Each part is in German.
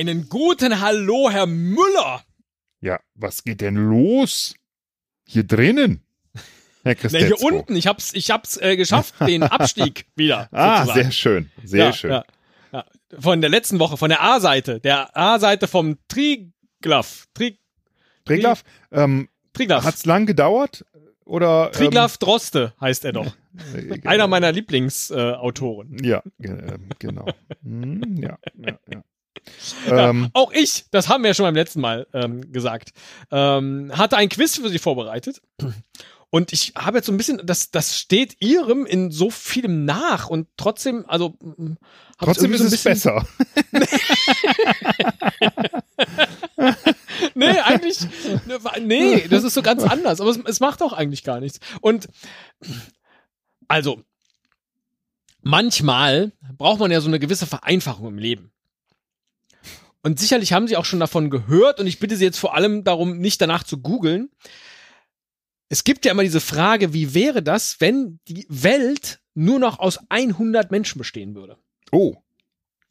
Einen guten Hallo, Herr Müller. Ja, was geht denn los? Hier drinnen? Herr Na, hier unten. Ich hab's, ich hab's äh, geschafft, den Abstieg wieder. Ah, sozusagen. sehr schön. Sehr ja, schön. Ja, ja. Von der letzten Woche, von der A-Seite. Der A-Seite vom Triglav. Tri Triglav? Ähm, Triglav. Hat's lang gedauert? Oder, Triglav ähm, Droste heißt er doch. Einer meiner Lieblingsautoren. Äh, ja, äh, genau. hm, ja, ja, ja. Ja, ähm, auch ich, das haben wir ja schon beim letzten Mal ähm, gesagt, ähm, hatte ein Quiz für Sie vorbereitet. Und ich habe jetzt so ein bisschen, das, das steht ihrem in so vielem nach und trotzdem, also. Trotzdem ist so es besser. nee, eigentlich, nee, das ist so ganz anders, aber es, es macht auch eigentlich gar nichts. Und, also, manchmal braucht man ja so eine gewisse Vereinfachung im Leben. Und sicherlich haben Sie auch schon davon gehört und ich bitte Sie jetzt vor allem darum, nicht danach zu googeln. Es gibt ja immer diese Frage, wie wäre das, wenn die Welt nur noch aus 100 Menschen bestehen würde? Oh.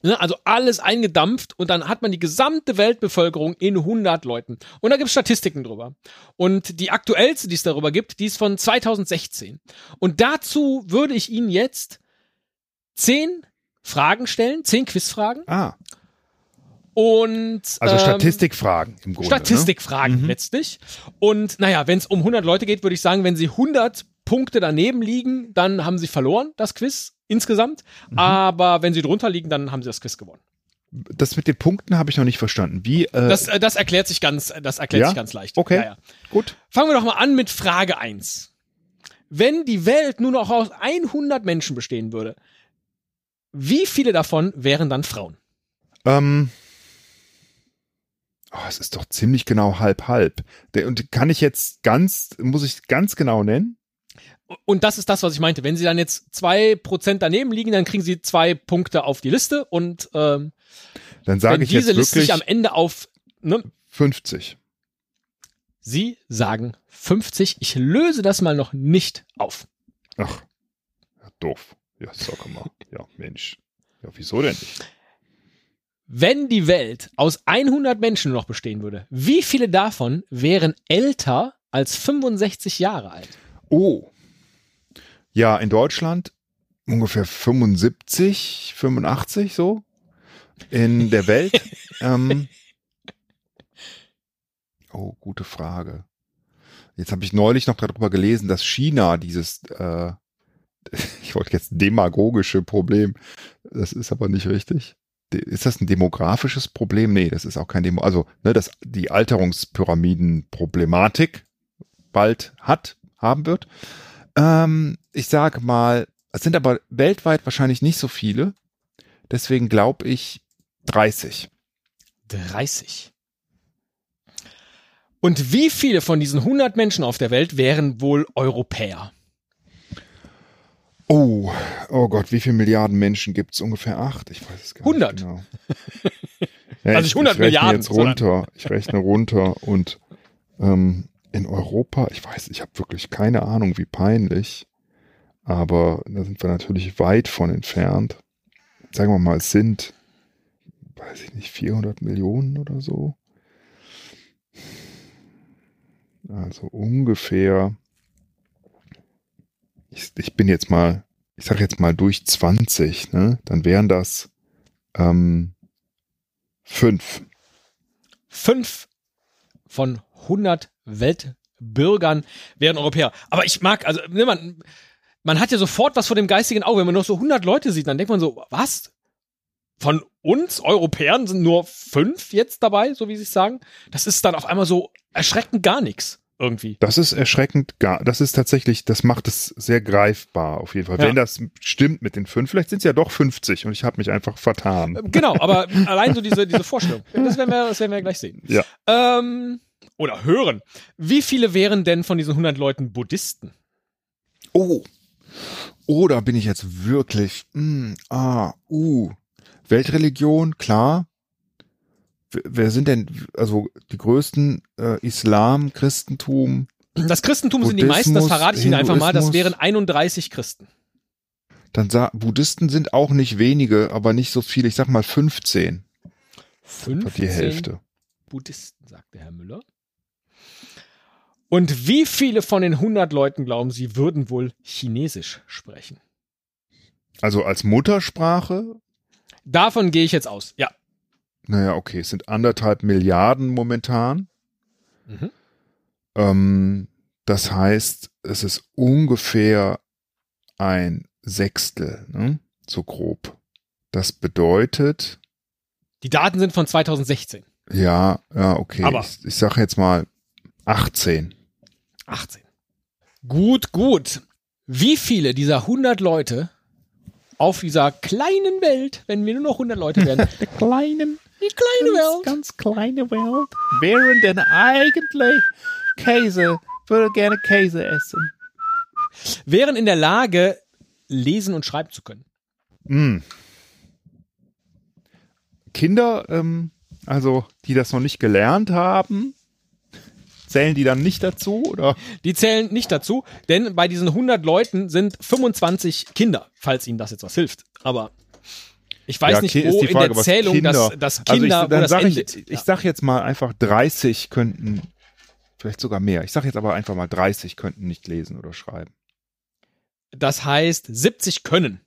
Ne, also alles eingedampft und dann hat man die gesamte Weltbevölkerung in 100 Leuten. Und da gibt es Statistiken drüber. Und die aktuellste, die es darüber gibt, die ist von 2016. Und dazu würde ich Ihnen jetzt zehn Fragen stellen, zehn Quizfragen. Ah. Und, also ähm, Statistikfragen im Grunde. Ne? Statistikfragen ne? letztlich. Und naja, wenn es um 100 Leute geht, würde ich sagen, wenn sie 100 Punkte daneben liegen, dann haben sie verloren, das Quiz insgesamt. Mhm. Aber wenn sie drunter liegen, dann haben sie das Quiz gewonnen. Das mit den Punkten habe ich noch nicht verstanden. Wie? Äh das, äh, das erklärt sich ganz, das erklärt ja? sich ganz leicht. Okay. Ja, ja. Gut. Fangen wir doch mal an mit Frage 1. Wenn die Welt nur noch aus 100 Menschen bestehen würde, wie viele davon wären dann Frauen? Ähm, Oh, es ist doch ziemlich genau halb halb. Und kann ich jetzt ganz, muss ich ganz genau nennen? Und das ist das, was ich meinte. Wenn sie dann jetzt zwei Prozent daneben liegen, dann kriegen sie zwei Punkte auf die Liste und ähm, dann sage ich diese jetzt Liste sich am Ende auf ne? 50. Sie sagen 50. Ich löse das mal noch nicht auf. Ach, ja, doof. Ja, sag mal. Ja, Mensch. Ja, wieso denn nicht? Wenn die Welt aus 100 Menschen noch bestehen würde, wie viele davon wären älter als 65 Jahre alt? Oh. Ja, in Deutschland ungefähr 75, 85 so. In der Welt. ähm, oh, gute Frage. Jetzt habe ich neulich noch darüber gelesen, dass China dieses, äh, ich wollte jetzt demagogische Problem, das ist aber nicht richtig ist das ein demografisches Problem? Nee, das ist auch kein Demo, also ne, dass die Alterungspyramidenproblematik bald hat, haben wird. Ähm, ich sage mal, es sind aber weltweit wahrscheinlich nicht so viele. Deswegen glaube ich 30. 30. Und wie viele von diesen 100 Menschen auf der Welt wären wohl Europäer? Oh, oh Gott, wie viele Milliarden Menschen gibt es? Ungefähr acht? Ich weiß es gar 100. nicht genau. Ja, also ich, 100 ich Milliarden. jetzt runter. Ich rechne runter und ähm, in Europa, ich weiß, ich habe wirklich keine Ahnung, wie peinlich, aber da sind wir natürlich weit von entfernt. Sagen wir mal, es sind, weiß ich nicht, 400 Millionen oder so. Also ungefähr ich, ich bin jetzt mal, ich sag jetzt mal durch 20, ne? Dann wären das ähm, fünf. Fünf von 100 Weltbürgern wären Europäer. Aber ich mag, also ne, man, man hat ja sofort was vor dem geistigen Auge. Wenn man noch so 100 Leute sieht, dann denkt man so, was? Von uns Europäern sind nur fünf jetzt dabei, so wie sie es sagen. Das ist dann auf einmal so erschreckend gar nichts irgendwie. Das ist erschreckend, gar, das ist tatsächlich, das macht es sehr greifbar auf jeden Fall. Ja. Wenn das stimmt mit den fünf, vielleicht sind es ja doch 50 und ich habe mich einfach vertan. Äh, genau, aber allein so diese, diese Vorstellung, das werden wir, das werden wir gleich sehen. Ja. Ähm, oder hören. Wie viele wären denn von diesen 100 Leuten Buddhisten? Oh. Oh, da bin ich jetzt wirklich, mm, ah, uh. Weltreligion, klar wer sind denn, also die größten äh, Islam, Christentum? Das Christentum sind die meisten, das verrate ich Ihnen einfach mal, das wären 31 Christen. Dann sag, Buddhisten sind auch nicht wenige, aber nicht so viele, ich sag mal 15. Etwa die Hälfte. Buddhisten, sagte Herr Müller. Und wie viele von den 100 Leuten glauben Sie, würden wohl Chinesisch sprechen? Also als Muttersprache? Davon gehe ich jetzt aus, ja. Naja, okay, es sind anderthalb Milliarden momentan. Mhm. Ähm, das heißt, es ist ungefähr ein Sechstel, ne? so grob. Das bedeutet, Die Daten sind von 2016. ja, ja, okay, Aber- ich, ich sage jetzt mal 18. 18. Gut, gut. Wie viele dieser 100 Leute auf dieser kleinen Welt, wenn wir nur noch 100 Leute wären, Der kleinen, die kleine Welt, ganz kleine Welt wären denn eigentlich Käse, würde gerne Käse essen. wären in der Lage, lesen und schreiben zu können? Hm. Kinder, ähm, also die das noch nicht gelernt haben, zählen die dann nicht dazu oder? Die zählen nicht dazu, denn bei diesen 100 Leuten sind 25 Kinder, falls Ihnen das jetzt was hilft. Aber ich weiß Ja, nicht, wo ist die in Frage, der Zählung Kinder- das, das Kinder, also ich, wo das sag endet. ich, ich sag jetzt mal einfach 30 könnten, vielleicht sogar mehr. Ich sag jetzt aber einfach mal 30 könnten nicht lesen oder schreiben. Das heißt, 70 können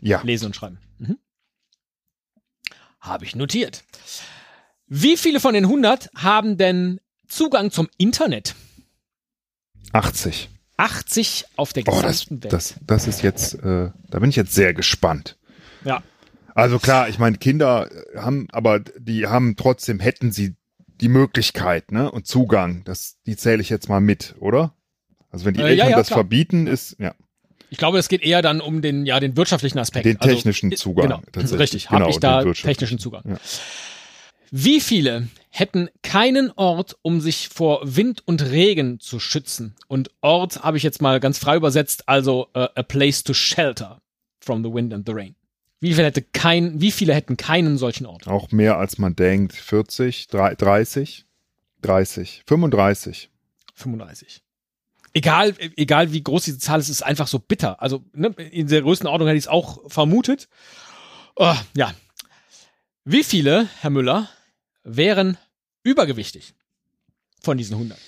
Ja, lesen und schreiben. Mhm. Habe ich notiert. Wie viele von den 100 haben denn Zugang zum Internet? 80. 80 auf der Oh, das, gesamten Welt. das, das ist jetzt, äh, da bin ich jetzt sehr gespannt. ja. Also klar, ich meine, Kinder haben, aber die haben trotzdem, hätten sie die Möglichkeit, ne, und Zugang. Das, die zähle ich jetzt mal mit, oder? Also wenn die Äh, ja, Eltern ja, das klar. verbieten, ist, ja, Ich glaube, es geht eher dann um den, ja, den wirtschaftlichen Aspekt. Den technischen i- Zugang, Genau, richtig. Habe Genau, ich da technischen Zugang. Ja. Wie viele hätten keinen Ort, um sich vor Wind und Regen zu schützen? Und Ort habe ich jetzt mal ganz frei übersetzt, also äh, a place to shelter from the wind and the rain. Wie viele, hätte kein, wie viele hätten keinen solchen Ort? auch mehr als man denkt. 40, drei- 30, 30, 35. 35. Egal, egal wie groß diese Zahl ist, ist einfach so bitter. Also ne, in der Größenordnung hätte ich es auch vermutet. Oh, ja. Wie viele, Herr Müller, wären übergewichtig von diesen 100?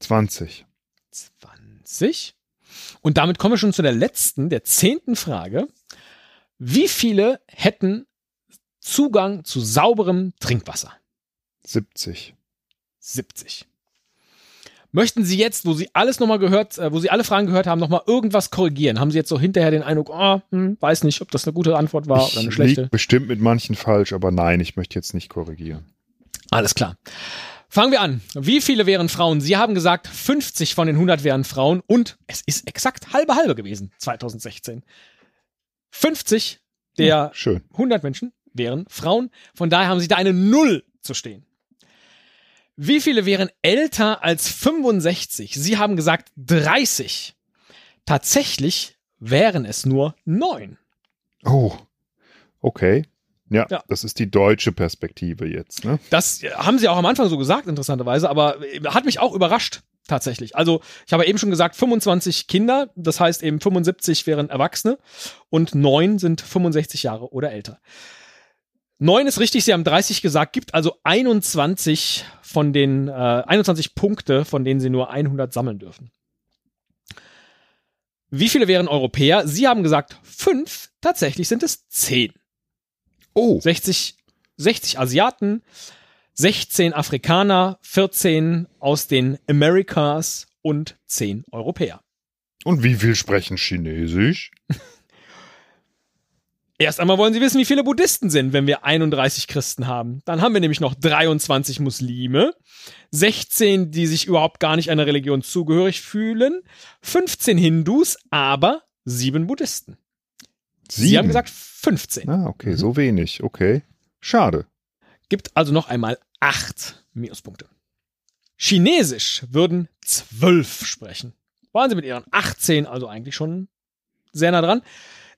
20. 20. Und damit kommen wir schon zu der letzten, der zehnten Frage. Wie viele hätten Zugang zu sauberem Trinkwasser? 70. 70. Möchten Sie jetzt, wo Sie alles nochmal gehört, äh, wo Sie alle Fragen gehört haben, nochmal irgendwas korrigieren? Haben Sie jetzt so hinterher den Eindruck, oh, hm, weiß nicht, ob das eine gute Antwort war oder eine Ich schlechte? bestimmt mit manchen falsch, aber nein, ich möchte jetzt nicht korrigieren. Alles klar. Fangen wir an. Wie viele wären Frauen? Sie haben gesagt, 50 von den 100 wären Frauen und es ist exakt halbe halbe gewesen, 2016. 50 der Schön. 100 Menschen wären Frauen. Von daher haben sie da eine Null zu stehen. Wie viele wären älter als 65? Sie haben gesagt 30. Tatsächlich wären es nur neun. Oh, okay. Ja, Ja. das ist die deutsche Perspektive jetzt, ne? Das haben sie auch am Anfang so gesagt, interessanterweise, aber äh, hat mich auch überrascht, tatsächlich. Also, ich habe eben schon gesagt, 25 Kinder, das heißt eben 75 wären Erwachsene und neun sind 65 Jahre oder älter. Neun ist richtig, sie haben 30 gesagt, gibt also 21 von den, äh, 21 Punkte, von denen sie nur 100 sammeln dürfen. Wie viele wären Europäer? Sie haben gesagt fünf, tatsächlich sind es zehn. Oh, 60, 60 Asiaten, 16 Afrikaner, 14 aus den Americas und 10 Europäer. und wie viel sprechen Chinesisch? Erst einmal wollen Sie wissen, wie viele Buddhisten sind, wenn wir 31 Christen haben. Dann haben wir nämlich noch 23 Muslime, 16, die sich überhaupt gar nicht einer Religion zugehörig fühlen, 15 Hindus, aber 7 Buddhisten. Sie haben gesagt 15. Ah, okay, so wenig, okay. Schade. Gibt also noch einmal 8 Minuspunkte. Chinesisch würden 12 sprechen. Waren sie mit ihren 18 also eigentlich schon sehr nah dran.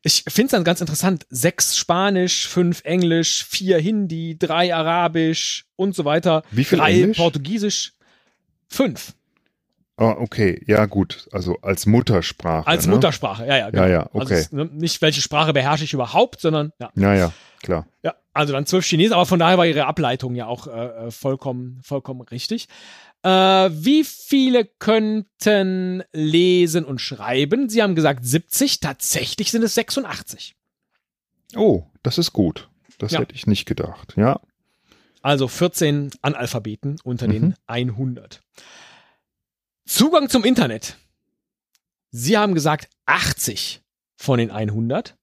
Ich finde es dann ganz interessant. Sechs Spanisch, fünf Englisch, vier Hindi, drei Arabisch und so weiter. Wie viel drei Englisch? Portugiesisch, fünf. Ah, okay, ja gut, also als Muttersprache. Als ne? Muttersprache, ja, ja. Ja, ja, Also okay. es, ne, nicht welche Sprache beherrsche ich überhaupt, sondern ja. Ja, ja, klar. Ja, also dann zwölf Chinesen, aber von daher war ihre Ableitung ja auch äh, äh, vollkommen, vollkommen richtig. Äh, wie viele könnten lesen und schreiben? Sie haben gesagt 70, tatsächlich sind es 86. Oh, das ist gut. Das Ja. hätte ich nicht gedacht. Ja. Also 14 Analphabeten unter den Mhm. 100. Zugang zum Internet. Sie haben gesagt 80 von den 100.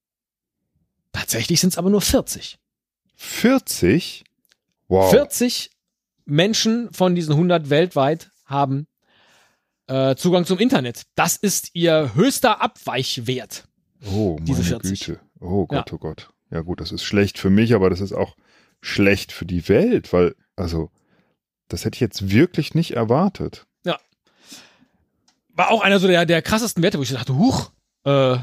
Tatsächlich sind es aber nur 40. 40? Wow. 40 Menschen von diesen 100 weltweit haben äh, Zugang zum Internet. Das ist ihr höchster Abweichwert. Oh, meine diese 40. Güte. Oh Gott, Ja. oh Gott. Ja gut, das ist schlecht für mich, aber das ist auch schlecht für die Welt, weil, also, das hätte ich jetzt wirklich nicht erwartet. War auch einer so der, der krassesten Werte, wo ich dachte, huch, äh,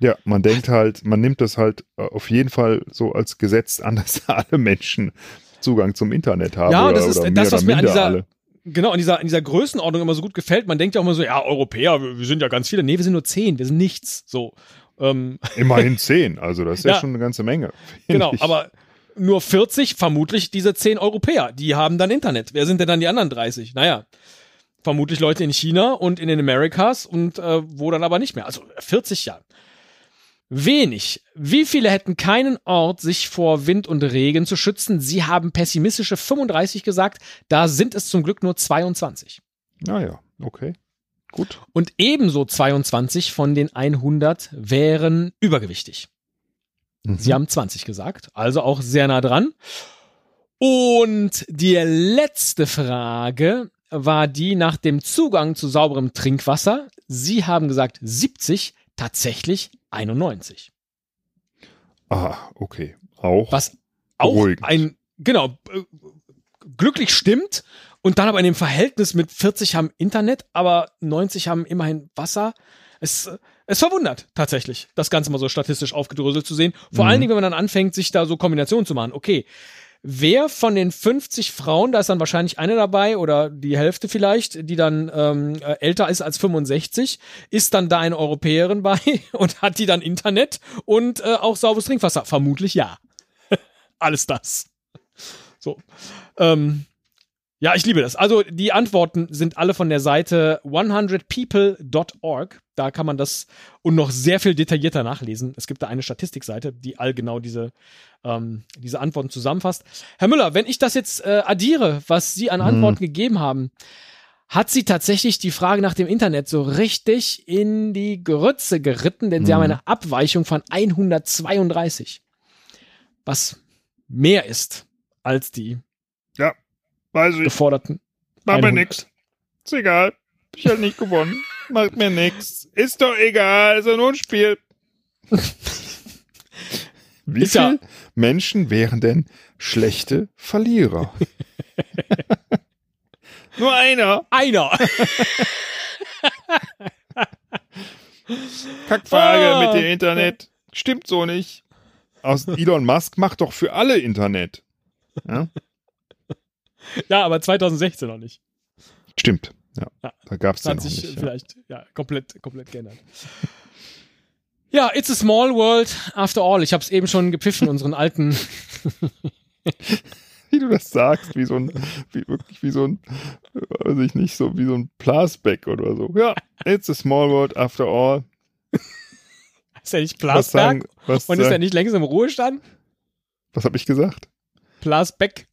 Ja, man denkt halt, man nimmt das halt äh, auf jeden Fall so als Gesetz an, dass alle Menschen Zugang zum Internet haben. Ja, oder, das ist das, was mir an dieser, alle. genau, an dieser, an dieser Größenordnung immer so gut gefällt. Man denkt ja auch immer so, ja, Europäer, wir, wir sind ja ganz viele. Nee, wir sind nur zehn, wir sind nichts. So. Ähm, Immerhin zehn, also das ist ja, Ja. schon eine ganze Menge. genau, ich. aber nur 40, vermutlich diese 10 Europäer, die haben dann Internet. Wer sind denn dann die anderen 30? Naja, vermutlich Leute in China und in den Americas und äh, wo dann aber nicht mehr. Also 40 Jahre. Wenig. Wie viele hätten keinen Ort, sich vor Wind und Regen zu schützen? Sie haben pessimistische 35 gesagt. Da sind es zum Glück nur 22. Naja, okay. Gut. Und ebenso 22 von den 100 wären übergewichtig. Mhm. Sie haben 20 gesagt, also auch sehr nah dran. Und die letzte Frage war die nach dem Zugang zu sauberem Trinkwasser. Sie haben gesagt 70, tatsächlich 91. Ah, okay. Auch. Was auch Beruhigend. ein, genau, äh, glücklich stimmt. Und dann aber in dem Verhältnis mit 40 haben Internet, aber 90 haben immerhin Wasser. Es, es verwundert tatsächlich, das Ganze mal so statistisch aufgedröselt zu sehen. Vor Mhm. allen Dingen, wenn man dann anfängt, sich da so Kombinationen zu machen. Okay, wer von den 50 Frauen, da ist dann wahrscheinlich eine dabei oder die Hälfte vielleicht, die dann ähm, äh, älter ist als 65, ist dann da eine Europäerin bei und hat die dann Internet und äh, auch sauberes Trinkwasser? Vermutlich ja. Alles das. So. Ähm, ja, ich liebe das. Also die Antworten sind alle von der Seite 100people.org. Da kann man das und noch sehr viel detaillierter nachlesen. Es gibt da eine Statistikseite, die all genau diese, ähm, diese Antworten zusammenfasst. Herr Müller, wenn ich das jetzt äh, addiere, was Sie an Antworten gegeben haben, hat sie tatsächlich die Frage nach dem Internet so richtig in die Grütze geritten, denn sie Mhm. haben eine Abweichung von 132. Was mehr ist als die Weiß ich. geforderten. Mach mir 100. nix. Ist egal. Ich hab nicht gewonnen. Macht mir nix. Ist doch egal. Ist ja nur ein Spiel. Wie Ist ja- viele Menschen wären denn schlechte Verlierer? nur einer. Einer! Kackfrage Ah. mit dem Internet. Stimmt so nicht. Aus Elon Musk macht doch für alle Internet. Ja? ja, aber 2016 noch nicht. Stimmt. Ja. Ja. Da Das den hat noch sich nicht. Ja. vielleicht ja, komplett, komplett geändert. Ja, it's a small world after all. Ich habe es eben schon gepfiffen, unseren alten. Wie du das sagst, wie so ein, wie wirklich wie so ein, weiß ich nicht, so wie so ein Plasbeck oder so. Ja, it's a small world after all. Ist er nicht Was Plasberg? sagen, was, Und ist er nicht längst im Ruhestand? was habe ich gesagt? Plasbeck.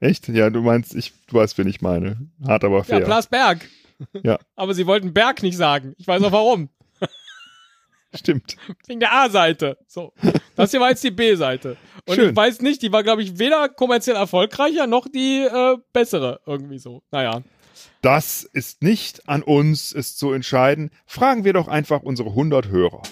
Echt? Ja, du meinst, ich, du weißt, wen ich meine. Hart, aber Ja, fair. Plasberg. Ja. Aber sie wollten Berg nicht sagen. Ich weiß auch warum. Stimmt. Wegen der A-Seite. So. Das hier war jetzt die B-Seite. Und Schön. ich weiß nicht, die war, glaube ich, weder kommerziell erfolgreicher noch die äh, bessere. Irgendwie so. Naja. Das ist nicht an uns, es zu entscheiden. Fragen wir doch einfach unsere 100 Hörer.